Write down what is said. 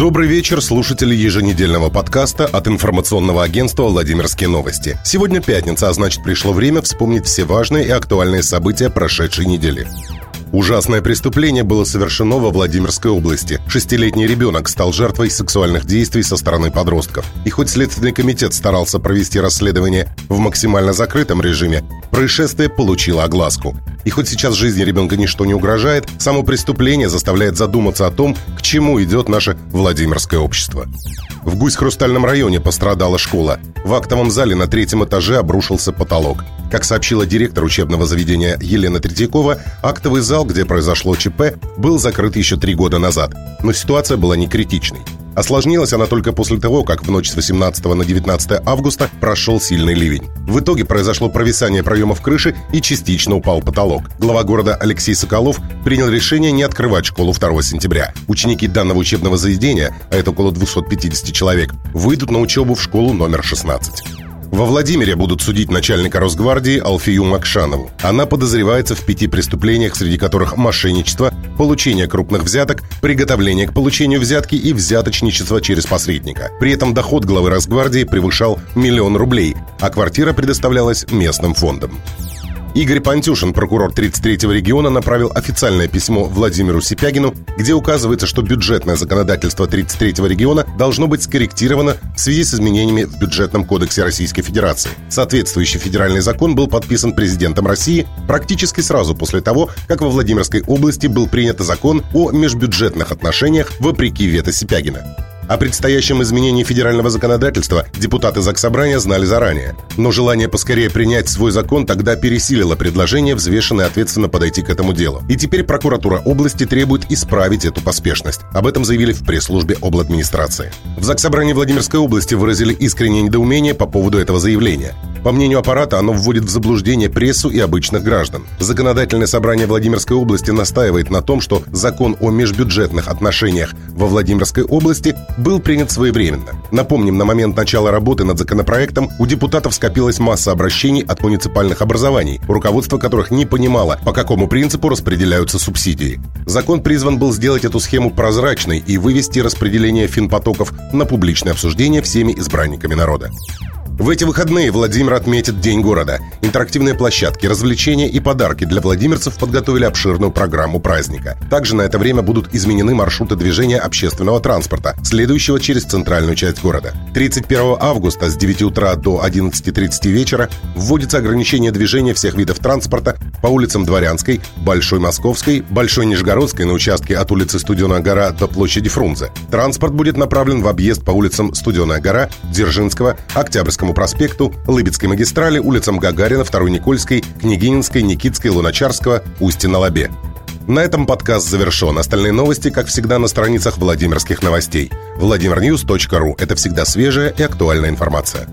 Добрый вечер, слушатели еженедельного подкаста от информационного агентства «Владимирские новости». Сегодня пятница, а значит пришло время вспомнить все важные и актуальные события прошедшей недели. Ужасное преступление было совершено во Владимирской области. Шестилетний ребенок стал жертвой сексуальных действий со стороны подростков. И хоть Следственный комитет старался провести расследование в максимально закрытом режиме, происшествие получило огласку. И хоть сейчас жизни ребенка ничто не угрожает, само преступление заставляет задуматься о том, к чему идет наше Владимирское общество. В Гусь-Хрустальном районе пострадала школа. В актовом зале на третьем этаже обрушился потолок. Как сообщила директор учебного заведения Елена Третьякова, актовый зал, где произошло ЧП, был закрыт еще три года назад. Но ситуация была не критичной. Осложнилась она только после того, как в ночь с 18 на 19 августа прошел сильный ливень. В итоге произошло провисание проемов крыши и частично упал потолок. Глава города Алексей Соколов принял решение не открывать школу 2 сентября. Ученики данного учебного заведения, а это около 250 человек, выйдут на учебу в школу номер 16. Во Владимире будут судить начальника Росгвардии Алфию Макшанову. Она подозревается в пяти преступлениях, среди которых мошенничество, получение крупных взяток, приготовление к получению взятки и взяточничество через посредника. При этом доход главы Росгвардии превышал миллион рублей, а квартира предоставлялась местным фондом. Игорь Пантюшин, прокурор 33-го региона, направил официальное письмо Владимиру Сипягину, где указывается, что бюджетное законодательство 33-го региона должно быть скорректировано в связи с изменениями в бюджетном кодексе Российской Федерации. Соответствующий федеральный закон был подписан президентом России практически сразу после того, как во Владимирской области был принят закон о межбюджетных отношениях вопреки вето Сипягина. О предстоящем изменении федерального законодательства депутаты Заксобрания знали заранее. Но желание поскорее принять свой закон тогда пересилило предложение взвешенно и ответственно подойти к этому делу. И теперь прокуратура области требует исправить эту поспешность. Об этом заявили в пресс-службе обладминистрации. В Заксобрании Владимирской области выразили искреннее недоумение по поводу этого заявления. По мнению аппарата, оно вводит в заблуждение прессу и обычных граждан. Законодательное собрание Владимирской области настаивает на том, что закон о межбюджетных отношениях во Владимирской области был принят своевременно. Напомним, на момент начала работы над законопроектом у депутатов скопилась масса обращений от муниципальных образований, руководство которых не понимало, по какому принципу распределяются субсидии. Закон призван был сделать эту схему прозрачной и вывести распределение финпотоков на публичное обсуждение всеми избранниками народа. В эти выходные Владимир отметит День города. Интерактивные площадки, развлечения и подарки для владимирцев подготовили обширную программу праздника. Также на это время будут изменены маршруты движения общественного транспорта, следующего через центральную часть города. 31 августа с 9 утра до 11.30 вечера вводится ограничение движения всех видов транспорта по улицам Дворянской, Большой Московской, Большой Нижегородской на участке от улицы Студеная гора до площади Фрунзе. Транспорт будет направлен в объезд по улицам Студеная гора, Дзержинского, Октябрьскому проспекту, Лыбецкой магистрали, улицам Гагарина, Второй Никольской, Княгининской, Никитской, Луначарского, Устье-на-Лабе. На этом подкаст завершен. Остальные новости, как всегда, на страницах Владимирских новостей. VladimirNews.ru – это всегда свежая и актуальная информация.